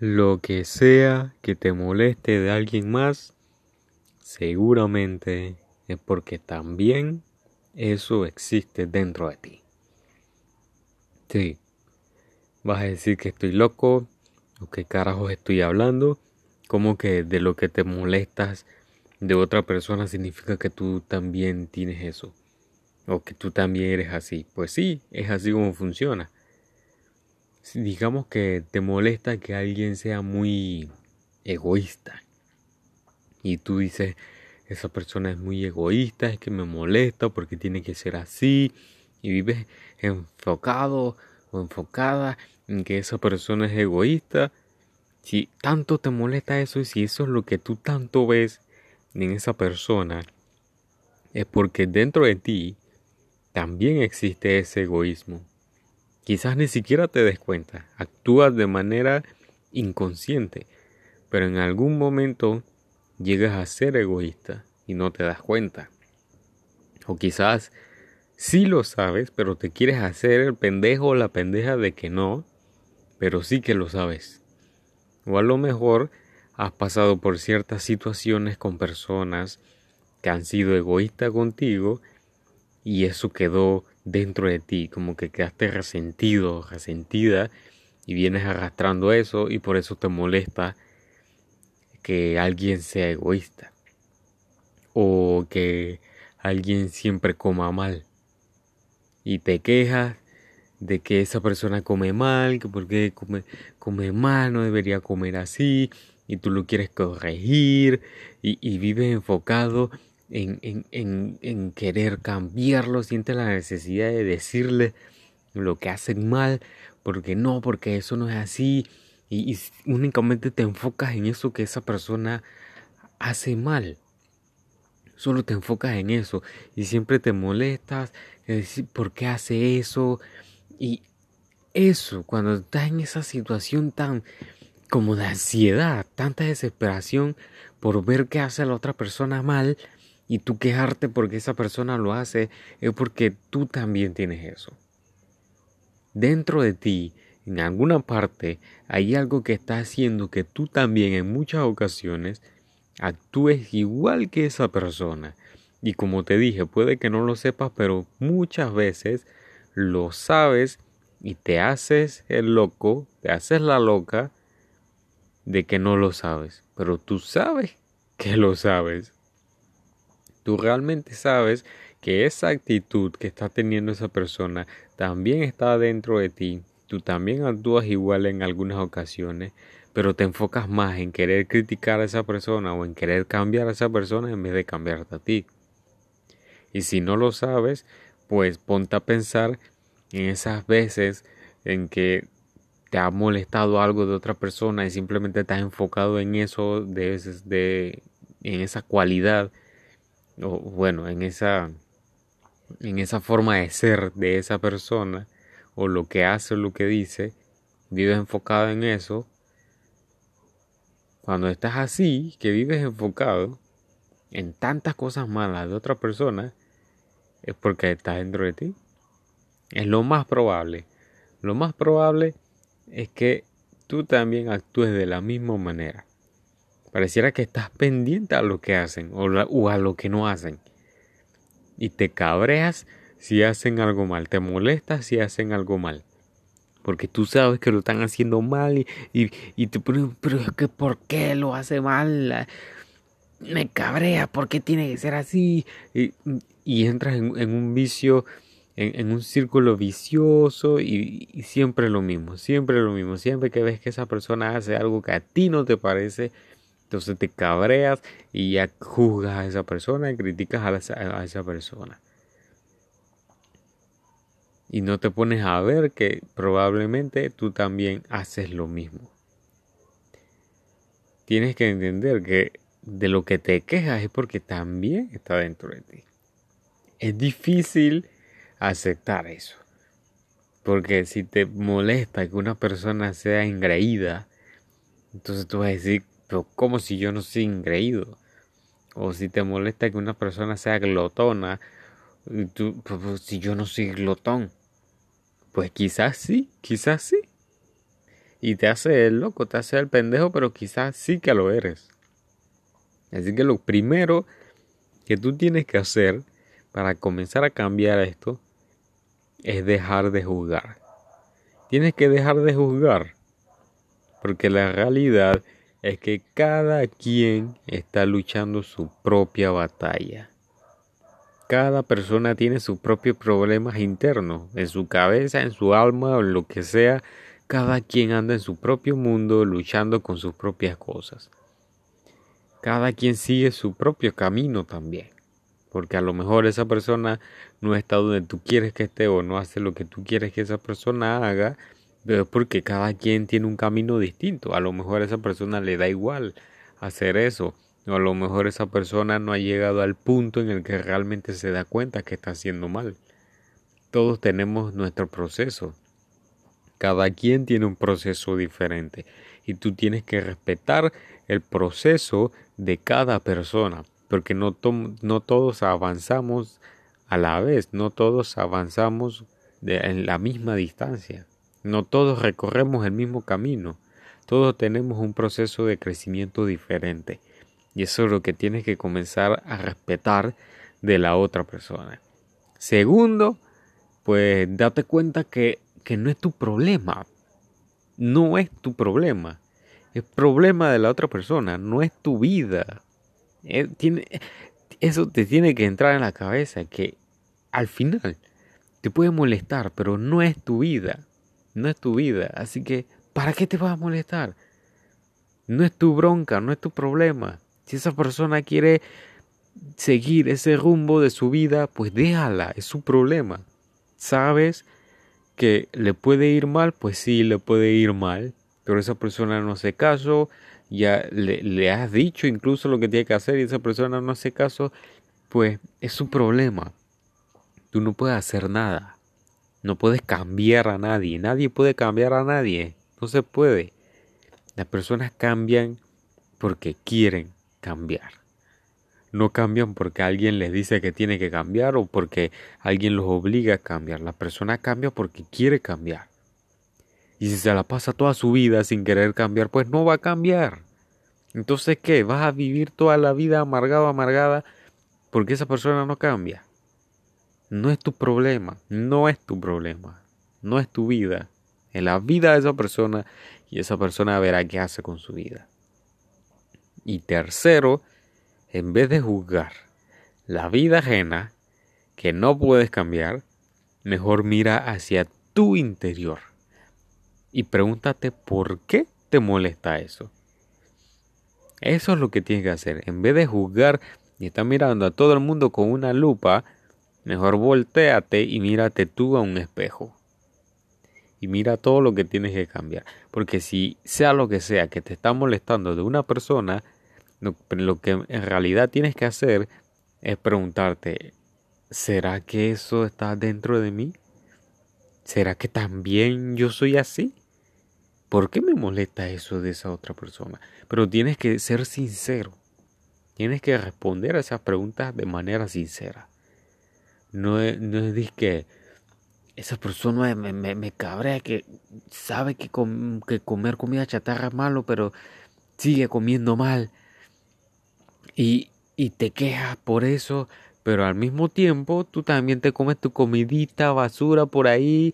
Lo que sea que te moleste de alguien más, seguramente es porque también eso existe dentro de ti. Sí, vas a decir que estoy loco o qué carajos estoy hablando, como que de lo que te molestas de otra persona significa que tú también tienes eso o que tú también eres así. Pues sí, es así como funciona digamos que te molesta que alguien sea muy egoísta. Y tú dices esa persona es muy egoísta, es que me molesta porque tiene que ser así y vives enfocado o enfocada en que esa persona es egoísta, si tanto te molesta eso y si eso es lo que tú tanto ves en esa persona, es porque dentro de ti también existe ese egoísmo. Quizás ni siquiera te des cuenta, actúas de manera inconsciente, pero en algún momento llegas a ser egoísta y no te das cuenta. O quizás sí lo sabes, pero te quieres hacer el pendejo o la pendeja de que no, pero sí que lo sabes. O a lo mejor has pasado por ciertas situaciones con personas que han sido egoístas contigo y eso quedó dentro de ti, como que quedaste resentido, resentida y vienes arrastrando eso y por eso te molesta que alguien sea egoísta o que alguien siempre coma mal y te quejas de que esa persona come mal, que porque come, come mal, no debería comer así, y tú lo quieres corregir, y, y vives enfocado en, en, en, en querer cambiarlo, siente la necesidad de decirle lo que hacen mal, porque no, porque eso no es así, y, únicamente te enfocas en eso que esa persona hace mal. Solo te enfocas en eso y siempre te molestas, decir, ¿por qué hace eso? Y eso, cuando estás en esa situación tan como de ansiedad, tanta desesperación por ver que hace la otra persona mal, y tú quejarte porque esa persona lo hace, es porque tú también tienes eso. Dentro de ti, en alguna parte, hay algo que está haciendo que tú también en muchas ocasiones actúes igual que esa persona. Y como te dije, puede que no lo sepas, pero muchas veces lo sabes y te haces el loco, te haces la loca de que no lo sabes. Pero tú sabes que lo sabes tú realmente sabes que esa actitud que está teniendo esa persona también está dentro de ti, tú también actúas igual en algunas ocasiones, pero te enfocas más en querer criticar a esa persona o en querer cambiar a esa persona en vez de cambiarte a ti. Y si no lo sabes, pues ponte a pensar en esas veces en que te ha molestado algo de otra persona y simplemente estás enfocado en eso, de, en esa cualidad o bueno, en esa, en esa forma de ser de esa persona, o lo que hace o lo que dice, vives enfocado en eso, cuando estás así, que vives enfocado en tantas cosas malas de otra persona, es porque estás dentro de ti. Es lo más probable. Lo más probable es que tú también actúes de la misma manera. Pareciera que estás pendiente a lo que hacen o, a lo que no hacen. Y te cabreas si hacen algo mal, te molestas si hacen algo mal. Porque tú sabes que lo están haciendo mal y, y, te pones, pero es que ¿por qué lo hace mal? Me cabrea, ¿por qué tiene que ser así? Y, entras en, un vicio, en, un círculo vicioso y, y siempre lo mismo, siempre lo mismo. Siempre que ves que esa persona hace algo que a ti no te parece, entonces te cabreas y ya juzgas a esa persona y criticas a, esa persona. Y no te pones a ver que probablemente tú también haces lo mismo. Tienes que entender que de lo que te quejas es porque también está dentro de ti. Es difícil aceptar eso. Porque si te molesta que una persona sea engreída, entonces tú vas a decir, pero como si yo no soy ingreído. O si te molesta que una persona sea glotona, tú, pues, pues, si yo no soy glotón. Pues quizás sí, quizás sí. y te hace el loco, te hace el pendejo, pero quizás sí que lo eres. Así que lo primero que tú tienes que hacer para comenzar a cambiar esto es dejar de juzgar. Tienes que dejar de juzgar. Porque la realidad es que cada quien está luchando su propia batalla. Cada persona tiene sus propios problemas internos, en su cabeza, en su alma o en lo que sea. Cada quien anda en su propio mundo luchando con sus propias cosas. Cada quien sigue su propio camino también. Porque a lo mejor esa persona no está donde tú quieres que esté o no hace lo que tú quieres que esa persona haga. Porque cada quien tiene un camino distinto. A lo mejor a esa persona le da igual hacer eso. O a lo mejor esa persona no ha llegado al punto en el que realmente se da cuenta que está haciendo mal. Todos tenemos nuestro proceso. Cada quien tiene un proceso diferente. Y tú tienes que respetar el proceso de cada persona porque no, no todos avanzamos a la vez, no todos avanzamos en la misma distancia, no todos recorremos el mismo camino, todos tenemos un proceso de crecimiento diferente y eso es lo que tienes que comenzar a respetar de la otra persona. Segundo, pues date cuenta que, que no es tu problema, no es tu problema, es problema de la otra persona, no es tu vida. Eh, eso te tiene que entrar en la cabeza, que al final te puede molestar, pero no es tu vida. No es tu vida. Así que, ¿para qué te vas a molestar? No es tu bronca, no es tu problema. Si esa persona quiere seguir ese rumbo de su vida, pues déjala, es su problema. ¿Sabes que le puede ir mal? Pues sí, le puede ir mal, pero esa persona no hace caso, ya le, has dicho incluso lo que tiene que hacer y esa persona no hace caso, pues es su problema. Tú no puedes hacer nada. No puedes cambiar a nadie. Nadie puede cambiar a nadie. No se puede. Las personas cambian porque quieren cambiar. No cambian porque alguien les dice que tiene que cambiar o porque alguien los obliga a cambiar. La persona cambia porque quiere cambiar. Y si se la pasa toda su vida sin querer cambiar, pues no va a cambiar. Entonces, ¿qué? ¿Vas a vivir toda la vida amargado, amargada porque esa persona no cambia? No es tu problema, no es tu problema, no es tu vida. Es la vida de esa persona y esa persona verá qué hace con su vida. Y tercero, en vez de juzgar la vida ajena que no puedes cambiar, mejor mira hacia tu interior y pregúntate por qué te molesta eso. Eso es lo que tienes que hacer. En vez de juzgar y estar mirando a todo el mundo con una lupa, mejor volteate y mírate tú a un espejo. Y mira todo lo que tienes que cambiar. Porque si sea lo que sea que te está molestando de una persona, lo que en realidad tienes que hacer es preguntarte, ¿será que eso está dentro de mí? ¿Será que también yo soy así? ¿Por qué me molesta eso de esa otra persona? Pero tienes que ser sincero. Tienes que responder a esas preguntas de manera sincera. No es, no es que esa persona me, me, cabrea que sabe que, que comer comida chatarra es malo, pero sigue comiendo mal. Y, y te quejas por eso, pero al mismo tiempo tú también te comes tu comidita basura por ahí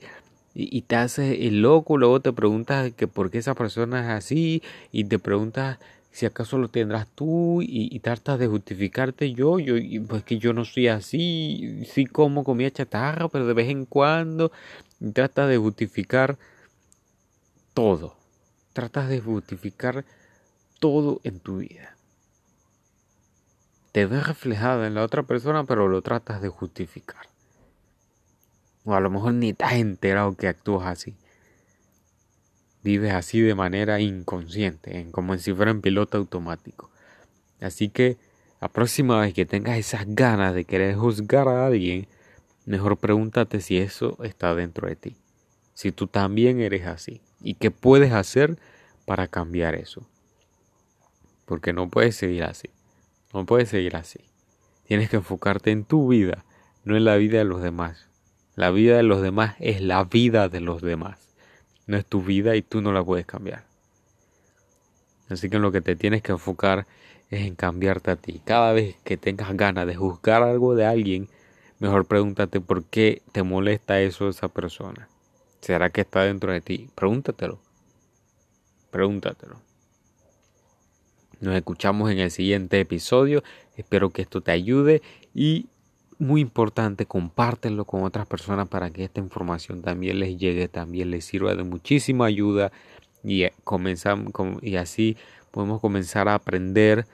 y, te haces el loco, luego te preguntas que por qué esa persona es así y te preguntas si acaso lo tendrás tú y, tratas de justificarte yo, yo pues que yo no soy así, sí como comida chatarra, pero de vez en cuando tratas de justificar todo, tratas de justificar todo en tu vida. Te ves reflejado en la otra persona, pero lo tratas de justificar. O a lo mejor ni te has enterado que actúas así. Vives así de manera inconsciente, como si fuera en piloto automático. Así que la próxima vez que tengas esas ganas de querer juzgar a alguien, mejor pregúntate si eso está dentro de ti. Si tú también eres así. ¿Y qué puedes hacer para cambiar eso? Porque no puedes seguir así. No puedes seguir así. Tienes que enfocarte en tu vida, no en la vida de los demás. La vida de los demás es la vida de los demás. No es tu vida y tú no la puedes cambiar. Así que en lo que te tienes que enfocar es en cambiarte a ti. Cada vez que tengas ganas de juzgar algo de alguien, mejor pregúntate por qué te molesta eso de esa persona. ¿Será que está dentro de ti? Pregúntatelo. Pregúntatelo. Nos escuchamos en el siguiente episodio. Espero que esto te ayude y muy importante, compártelo con otras personas para que esta información también les llegue, también les sirva de muchísima ayuda y, eh, comenzamos, y así podemos comenzar a aprender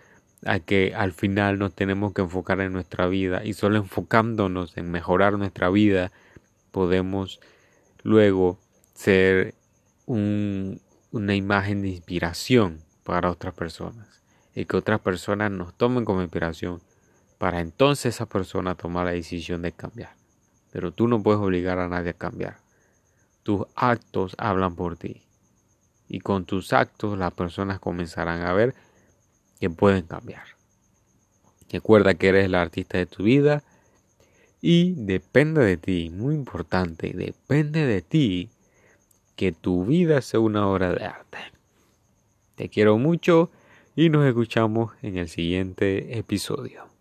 a que al final nos tenemos que enfocar en nuestra vida y solo enfocándonos en mejorar nuestra vida podemos luego ser una imagen de inspiración para otras personas y que otras personas nos tomen como inspiración para entonces esa persona tomar la decisión de cambiar. Pero tú no puedes obligar a nadie a cambiar. Tus actos hablan por ti. Y con tus actos las personas comenzarán a ver que pueden cambiar. Recuerda que eres el artista de tu vida y depende de ti, muy importante, depende de ti que tu vida sea una obra de arte. Te quiero mucho y nos escuchamos en el siguiente episodio.